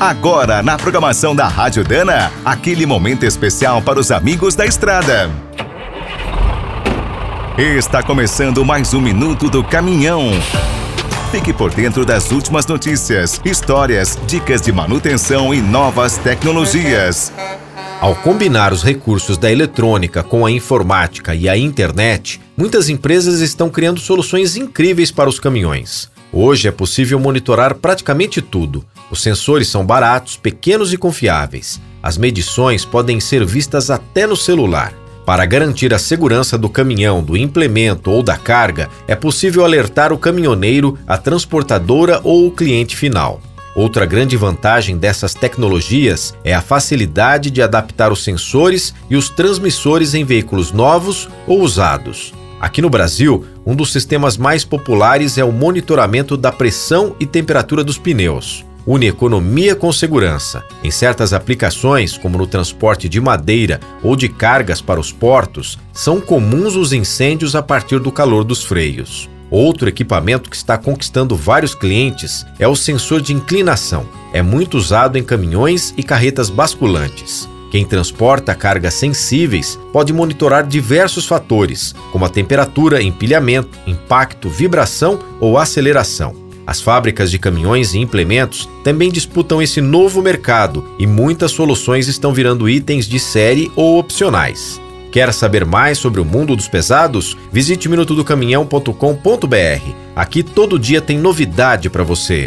Agora, na programação da Rádio Dana, aquele momento especial para os amigos da estrada. Está começando mais um Minuto do Caminhão. Fique por dentro das últimas notícias, histórias, dicas de manutenção e novas tecnologias. Ao combinar os recursos da eletrônica com a informática e a internet, muitas empresas estão criando soluções incríveis para os caminhões. Hoje é possível monitorar praticamente tudo. Os sensores são baratos, pequenos e confiáveis. As medições podem ser vistas até no celular. Para garantir a segurança do caminhão, do implemento ou da carga, é possível alertar o caminhoneiro, a transportadora ou o cliente final. Outra grande vantagem dessas tecnologias é a facilidade de adaptar os sensores e os transmissores em veículos novos ou usados. Aqui no Brasil, um dos sistemas mais populares é o monitoramento da pressão e temperatura dos pneus. Une economia com segurança. Em certas aplicações, como no transporte de madeira ou de cargas para os portos, são comuns os incêndios a partir do calor dos freios. Outro equipamento que está conquistando vários clientes é o sensor de inclinação. É muito usado em caminhões e carretas basculantes. Quem transporta cargas sensíveis pode monitorar diversos fatores, como a temperatura, empilhamento, impacto, vibração ou aceleração. As fábricas de caminhões e implementos também disputam esse novo mercado e muitas soluções estão virando itens de série ou opcionais. Quer saber mais sobre o mundo dos pesados? Visite minutodocaminhão.com.br. Aqui todo dia tem novidade para você.